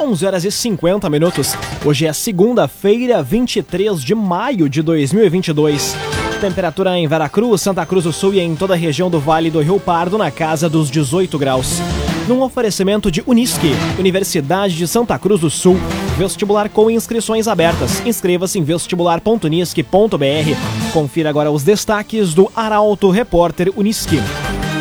11 horas e 50 minutos. Hoje é segunda-feira, 23 de maio de 2022. Temperatura em Veracruz, Santa Cruz do Sul e em toda a região do Vale do Rio Pardo na casa dos 18 graus. Num oferecimento de Unisque, Universidade de Santa Cruz do Sul, vestibular com inscrições abertas. Inscreva-se em vestibular.unisque.br. Confira agora os destaques do Arauto Repórter Unisque.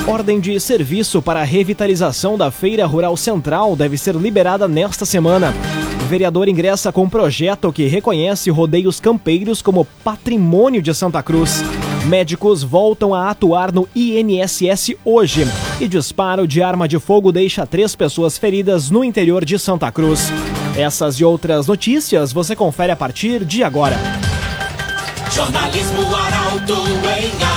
Ordem de serviço para a revitalização da Feira Rural Central deve ser liberada nesta semana. O vereador ingressa com projeto que reconhece rodeios campeiros como patrimônio de Santa Cruz. Médicos voltam a atuar no INSS hoje. E disparo de arma de fogo deixa três pessoas feridas no interior de Santa Cruz. Essas e outras notícias você confere a partir de agora. Jornalismo Arauto em.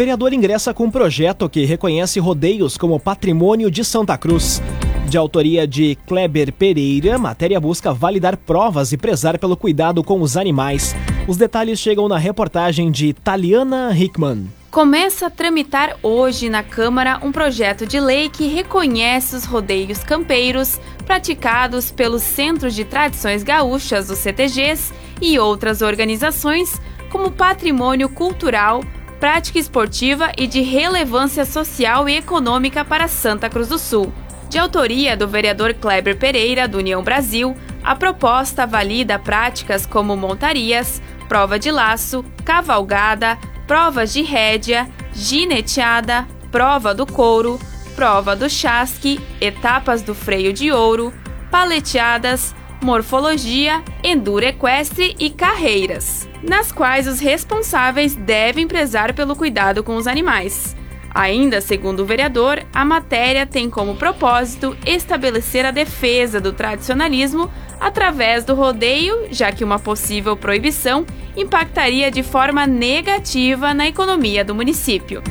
Vereador ingressa com um projeto que reconhece rodeios como patrimônio de Santa Cruz. De autoria de Kleber Pereira, matéria busca validar provas e prezar pelo cuidado com os animais. Os detalhes chegam na reportagem de Taliana Hickman. Começa a tramitar hoje na Câmara um projeto de lei que reconhece os rodeios campeiros praticados pelos Centros de Tradições Gaúchas, os CTGs, e outras organizações como patrimônio cultural, prática esportiva e de relevância social e econômica para Santa Cruz do Sul. De autoria do vereador Kleber Pereira, do União Brasil, a proposta valida práticas como montarias, prova de laço, cavalgada, provas de rédea, gineteada, prova do couro, prova do chasque, etapas do freio de ouro, paleteadas, morfologia, enduro equestre e carreiras, nas quais os responsáveis devem prezar pelo cuidado com os animais. Ainda segundo o vereador, a matéria tem como propósito estabelecer a defesa do tradicionalismo através do rodeio, já que uma possível proibição impactaria de forma negativa na economia do município.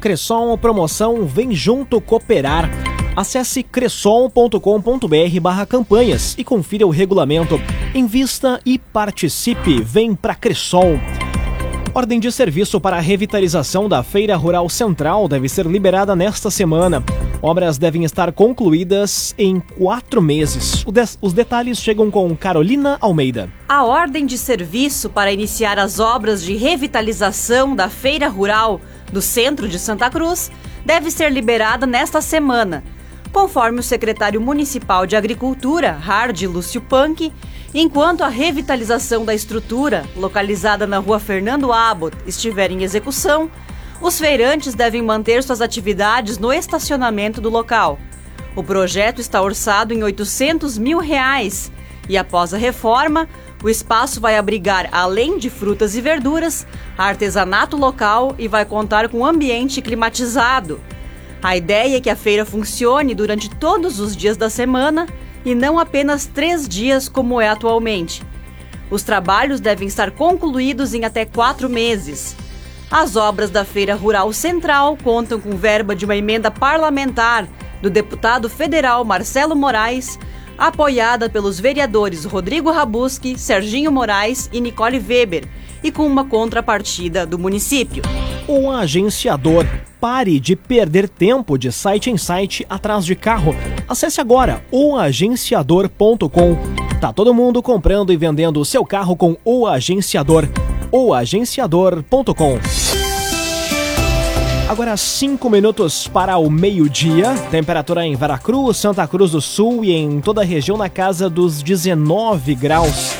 Cresson Promoção Vem Junto Cooperar. Acesse cresson.com.br barra campanhas e confira o regulamento. Invista e participe. Vem pra Cresson. Ordem de serviço para a revitalização da Feira Rural Central deve ser liberada nesta semana. Obras devem estar concluídas em quatro meses. Os detalhes chegam com Carolina Almeida. A ordem de serviço para iniciar as obras de revitalização da Feira Rural do centro de Santa Cruz deve ser liberada nesta semana conforme o secretário municipal de Agricultura, Hard Lúcio Punk, enquanto a revitalização da estrutura, localizada na rua Fernando Abbott, estiver em execução, os feirantes devem manter suas atividades no estacionamento do local. O projeto está orçado em 800 mil reais e, após a reforma, o espaço vai abrigar, além de frutas e verduras, artesanato local e vai contar com ambiente climatizado. A ideia é que a feira funcione durante todos os dias da semana e não apenas três dias como é atualmente. Os trabalhos devem estar concluídos em até quatro meses. As obras da Feira Rural Central contam com verba de uma emenda parlamentar do deputado federal Marcelo Moraes, apoiada pelos vereadores Rodrigo Rabuski, Serginho Moraes e Nicole Weber, e com uma contrapartida do município. O agenciador Pare de perder tempo de site em site atrás de carro. Acesse agora oagenciador.com. Tá todo mundo comprando e vendendo o seu carro com o agenciador. oagenciador.com. Agora 5 minutos para o meio-dia. Temperatura em Veracruz, Santa Cruz do Sul e em toda a região na casa dos 19 graus.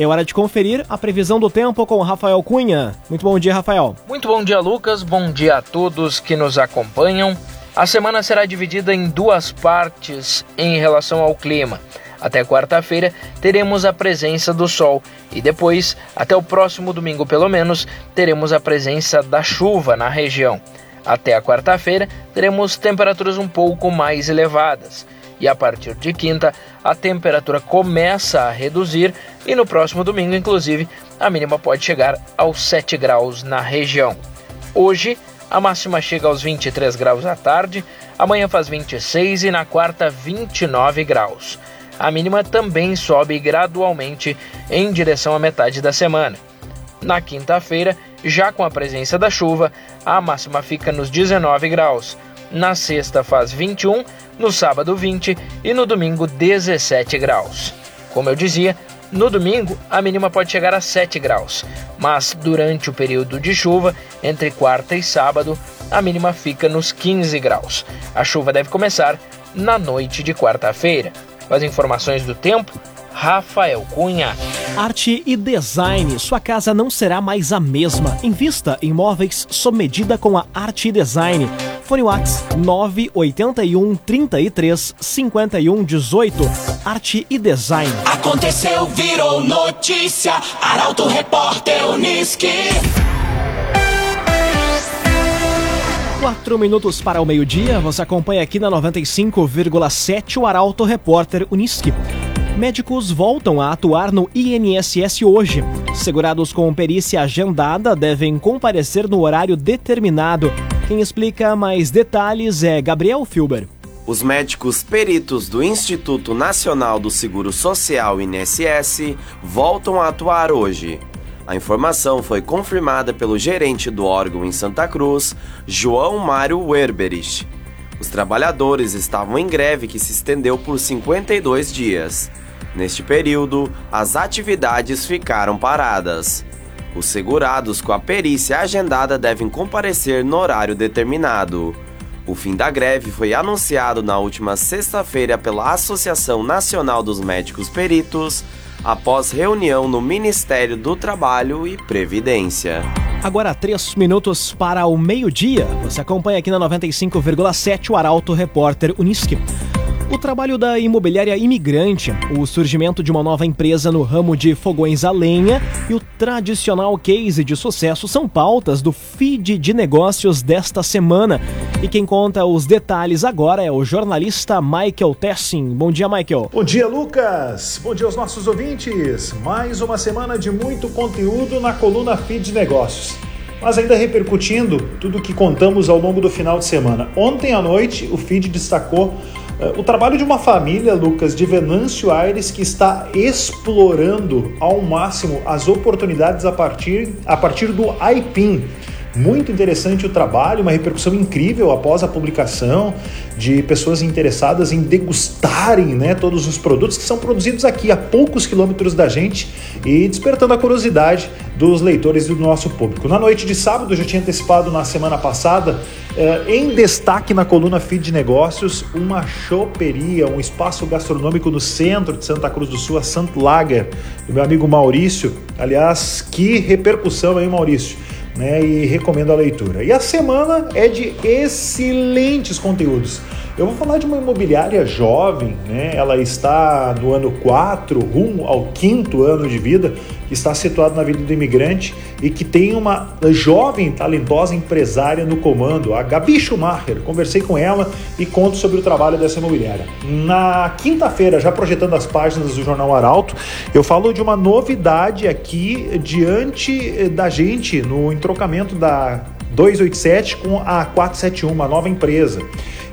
É hora de conferir a previsão do tempo com Rafael Cunha. Muito bom dia, Rafael. Muito bom dia, Lucas. Bom dia a todos que nos acompanham. A semana será dividida em duas partes em relação ao clima. Até quarta-feira teremos a presença do sol e depois, até o próximo domingo pelo menos, teremos a presença da chuva na região. Até a quarta-feira teremos temperaturas um pouco mais elevadas E a partir de quinta, a temperatura começa a reduzir e no próximo domingo, inclusive, a mínima pode chegar aos 7 graus na região. Hoje, a máxima chega aos 23 graus à tarde, amanhã faz 26 e na quarta 29 graus. A mínima também sobe gradualmente em direção à metade da semana. Na quinta-feira, já com a presença da chuva, a máxima fica nos 19 graus. Na sexta faz 21, no sábado 20 e no domingo 17 graus. Como eu dizia, no domingo a mínima pode chegar a 7 graus, mas durante o período de chuva, entre quarta e sábado, a mínima fica nos 15 graus. A chuva deve começar na noite de quarta-feira. Com as informações do tempo, Rafael Cunha. Arte e design. Sua casa não será mais a mesma. Invista em móveis sob medida com a Arte e Design. Fone Whats 981 33 51 18. Arte e Design. Aconteceu, virou notícia. Arauto Repórter Uniski. Quatro minutos para o meio-dia, você acompanha aqui na 95,7 o Arauto Repórter Uniski. Médicos voltam a atuar no INSS hoje. Segurados com perícia agendada devem comparecer no horário determinado. Quem explica mais detalhes é Gabriel Filber. Os médicos peritos do Instituto Nacional do Seguro Social INSS voltam a atuar hoje. A informação foi confirmada pelo gerente do órgão em Santa Cruz, João Mário Werberich. Os trabalhadores estavam em greve que se estendeu por 52 dias. Neste período, as atividades ficaram paradas. Os segurados com a perícia agendada devem comparecer no horário determinado. O fim da greve foi anunciado na última sexta-feira pela Associação Nacional dos Médicos Peritos, após reunião no Ministério do Trabalho e Previdência. Agora, três minutos para o meio-dia. Você acompanha aqui na 95,7 o Arauto Repórter Uniski. O trabalho da imobiliária imigrante, o surgimento de uma nova empresa no ramo de fogões a lenha e o tradicional case de sucesso são pautas do feed de negócios desta semana. E quem conta os detalhes agora é o jornalista Michael Tessin. Bom dia, Michael. Bom dia, Lucas. Bom dia aos nossos ouvintes. Mais uma semana de muito conteúdo na coluna Feed de Negócios. Mas ainda repercutindo tudo o que contamos ao longo do final de semana. Ontem à noite, o feed destacou o trabalho de uma família, Lucas, de Venâncio Aires, que está explorando ao máximo as oportunidades a partir, a partir do IPIN, muito interessante o trabalho, uma repercussão incrível após a publicação de pessoas interessadas em degustarem né, todos os produtos que são produzidos aqui a poucos quilômetros da gente e despertando a curiosidade dos leitores e do nosso público. Na noite de sábado, já tinha antecipado na semana passada, eh, em destaque na coluna Feed de Negócios, uma choperia, um espaço gastronômico no centro de Santa Cruz do Sul, a Sant Lager, do meu amigo Maurício. Aliás, que repercussão aí, Maurício né, e recomendo a leitura. E a semana é de excelentes conteúdos. Eu vou falar de uma imobiliária jovem, né? ela está no ano 4, rumo ao quinto ano de vida, que está situado na Avenida do Imigrante e que tem uma jovem talentosa empresária no comando, a Gabi Schumacher. Conversei com ela e conto sobre o trabalho dessa imobiliária. Na quinta-feira, já projetando as páginas do Jornal Arauto, eu falo de uma novidade aqui diante da gente no entrocamento da 287 com a 471, uma nova empresa.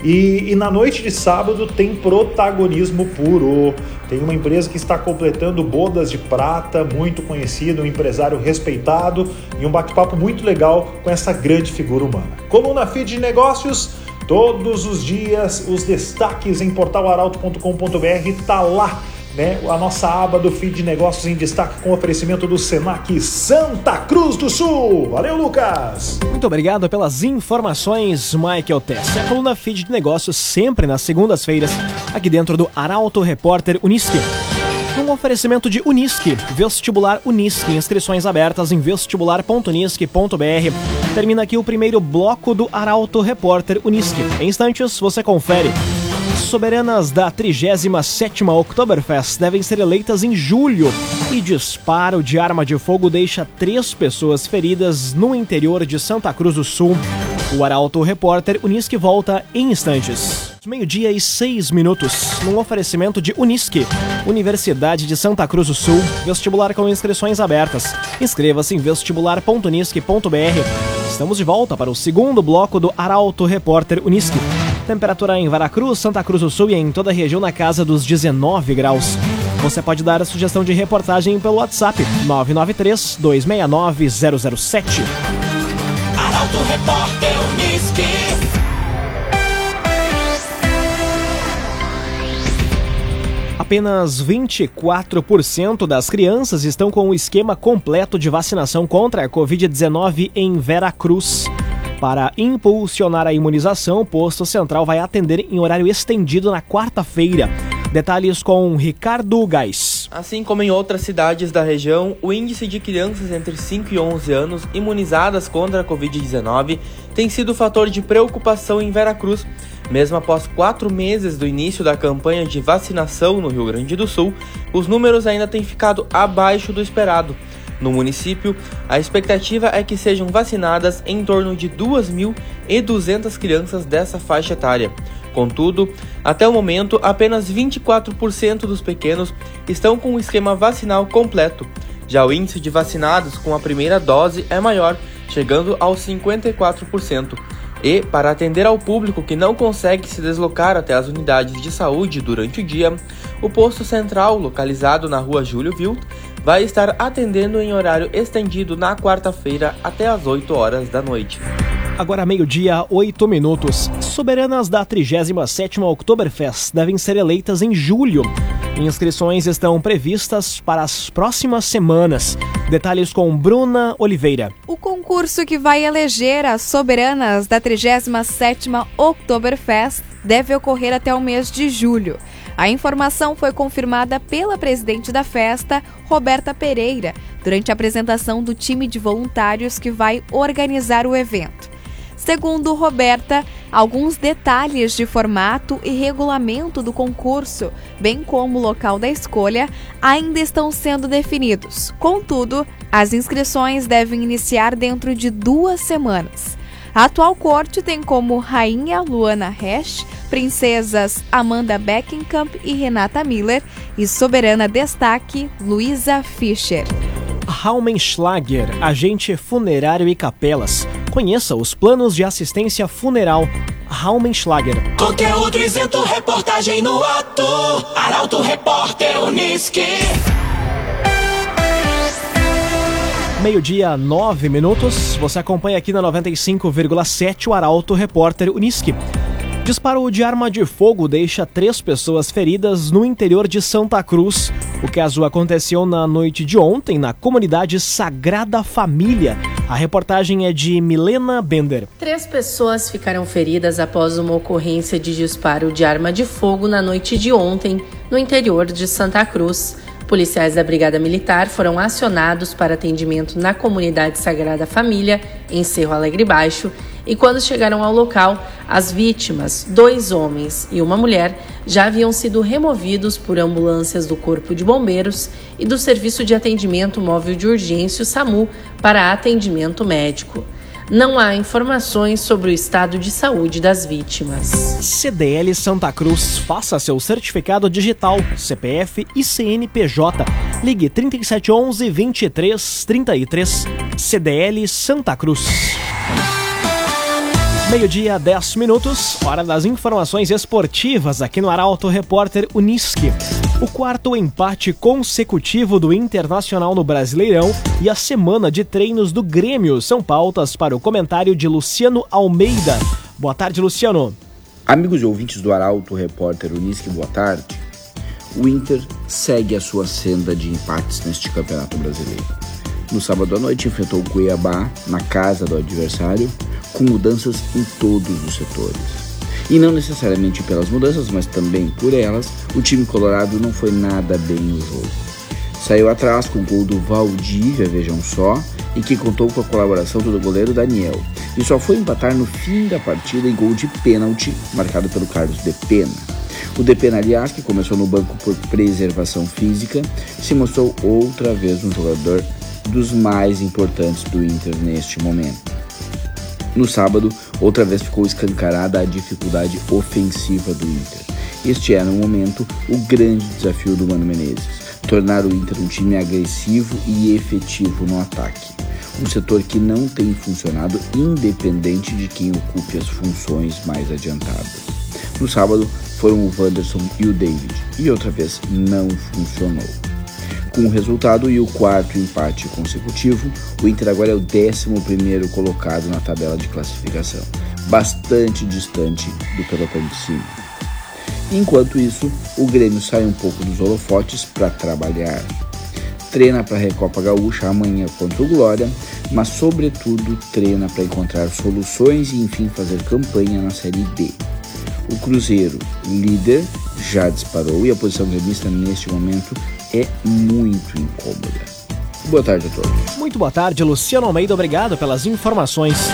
E, e, na noite de sábado tem protagonismo puro. Tem uma empresa que está completando bodas de prata, muito conhecido, um empresário respeitado e um bate-papo muito legal com essa grande figura humana. Coluna Feed de Negócios, todos os dias os destaques em portalaralto.com.br tá lá né, a nossa aba do feed de negócios em destaque com oferecimento do Senac Santa Cruz do Sul. Valeu, Lucas! Muito obrigado pelas informações, Michael Tess. A coluna feed de negócios sempre nas segundas-feiras, aqui dentro do Arauto Repórter Unisque. Um oferecimento de Unisque, vestibular Unisque, inscrições abertas em vestibular.unisque.br. Termina aqui o primeiro bloco do Arauto Repórter Unisque. Em instantes, você confere soberanas da 37ª Oktoberfest devem ser eleitas em julho e disparo de arma de fogo deixa três pessoas feridas no interior de Santa Cruz do Sul. O Arauto Repórter Unisque volta em instantes. Meio-dia e seis minutos, num oferecimento de Unisque, Universidade de Santa Cruz do Sul, vestibular com inscrições abertas. Inscreva-se em vestibular.unisque.br. Estamos de volta para o segundo bloco do Arauto Repórter Unisque. Temperatura em Veracruz, Santa Cruz do Sul e em toda a região na casa dos 19 graus. Você pode dar a sugestão de reportagem pelo WhatsApp 993 269 007. Arauto Repórter Unisque. Apenas 24% das crianças estão com o esquema completo de vacinação contra a Covid-19 em Veracruz. Para impulsionar a imunização, o posto central vai atender em horário estendido na quarta-feira. Detalhes com Ricardo Gás. Assim como em outras cidades da região, o índice de crianças entre 5 e 11 anos imunizadas contra a Covid-19 tem sido fator de preocupação em Veracruz. Mesmo após quatro meses do início da campanha de vacinação no Rio Grande do Sul, os números ainda têm ficado abaixo do esperado. No município, a expectativa é que sejam vacinadas em torno de 2.200 crianças dessa faixa etária. Contudo, até o momento, apenas 24% dos pequenos estão com o esquema vacinal completo. Já o índice de vacinados com a primeira dose é maior, chegando aos 54%. E, para atender ao público que não consegue se deslocar até as unidades de saúde durante o dia, o posto central, localizado na rua Júlio Vilt, vai estar atendendo em horário estendido na quarta-feira até às 8 horas da noite. Agora meio-dia, 8 minutos. Soberanas da 37ª Oktoberfest devem ser eleitas em julho. Inscrições estão previstas para as próximas semanas. Detalhes com Bruna Oliveira. O concurso que vai eleger as soberanas da 37ª Oktoberfest deve ocorrer até o mês de julho. A informação foi confirmada pela presidente da festa, Roberta Pereira, durante a apresentação do time de voluntários que vai organizar o evento. Segundo Roberta, alguns detalhes de formato e regulamento do concurso, bem como o local da escolha, ainda estão sendo definidos. Contudo, as inscrições devem iniciar dentro de duas semanas. A atual corte tem como rainha Luana Hesch, princesas Amanda Beckenkamp e Renata Miller e soberana destaque Luisa Fischer. Raumenschlager, agente funerário e capelas. Conheça os planos de assistência funeral Raumenschlager. Conteúdo isento, reportagem no ato. Arauto Repórter Unisque. Meio-dia, nove minutos. Você acompanha aqui na 95,7 o Arauto Repórter Unisque. Disparo de arma de fogo deixa três pessoas feridas no interior de Santa Cruz. O caso aconteceu na noite de ontem na comunidade Sagrada Família. A reportagem é de Milena Bender. Três pessoas ficaram feridas após uma ocorrência de disparo de arma de fogo na noite de ontem no interior de Santa Cruz. Policiais da Brigada Militar foram acionados para atendimento na comunidade Sagrada Família, em Cerro Alegre Baixo, e quando chegaram ao local, as vítimas, dois homens e uma mulher, já haviam sido removidos por ambulâncias do Corpo de Bombeiros e do Serviço de Atendimento Móvel de Urgência, o SAMU, para atendimento médico. Não há informações sobre o estado de saúde das vítimas. CDL Santa Cruz, faça seu certificado digital, CPF e CNPJ. Ligue 3711 2333. CDL Santa Cruz. Meio-dia, 10 minutos, hora das informações esportivas aqui no Arauto Repórter Unisque. O quarto empate consecutivo do Internacional no Brasileirão e a semana de treinos do Grêmio são pautas para o comentário de Luciano Almeida. Boa tarde, Luciano. Amigos e ouvintes do Arauto Repórter Unisque, boa tarde. O Inter segue a sua senda de empates neste Campeonato Brasileiro. No sábado à noite enfrentou o Cuiabá na casa do adversário com mudanças em todos os setores. E não necessariamente pelas mudanças, mas também por elas, o time colorado não foi nada bem no jogo. Saiu atrás com o gol do Valdívia, vejam só, e que contou com a colaboração do goleiro Daniel. E só foi empatar no fim da partida em gol de pênalti, marcado pelo Carlos De Pena. O Depena, aliás, que começou no banco por preservação física, se mostrou outra vez um jogador dos mais importantes do Inter neste momento. No sábado, Outra vez ficou escancarada a dificuldade ofensiva do Inter. Este é, no momento, o grande desafio do Mano Menezes: tornar o Inter um time agressivo e efetivo no ataque. Um setor que não tem funcionado independente de quem ocupe as funções mais adiantadas. No sábado foram o Wanderson e o David, e outra vez não funcionou. Com o resultado e o quarto empate consecutivo, o Inter agora é o 11 colocado na tabela de classificação, bastante distante do pelotão de cima. Enquanto isso, o Grêmio sai um pouco dos holofotes para trabalhar. Treina para a Recopa Gaúcha amanhã contra o Glória, mas sobretudo treina para encontrar soluções e enfim fazer campanha na Série B. O Cruzeiro, líder, já disparou e a posição gremista neste momento é muito incômoda. Boa tarde a todos. Muito boa tarde, Luciano Almeida. Obrigado pelas informações.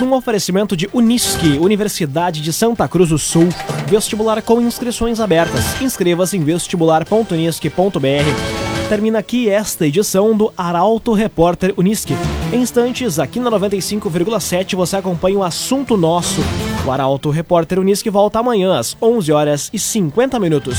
Num oferecimento de Unisque, Universidade de Santa Cruz do Sul, vestibular com inscrições abertas. Inscreva-se em vestibular.unisque.br. Termina aqui esta edição do Arauto Repórter Unisque. Em instantes, aqui na 95,7 você acompanha o assunto nosso. O Arauto Repórter Unisque volta amanhã às 11 horas e 50 minutos.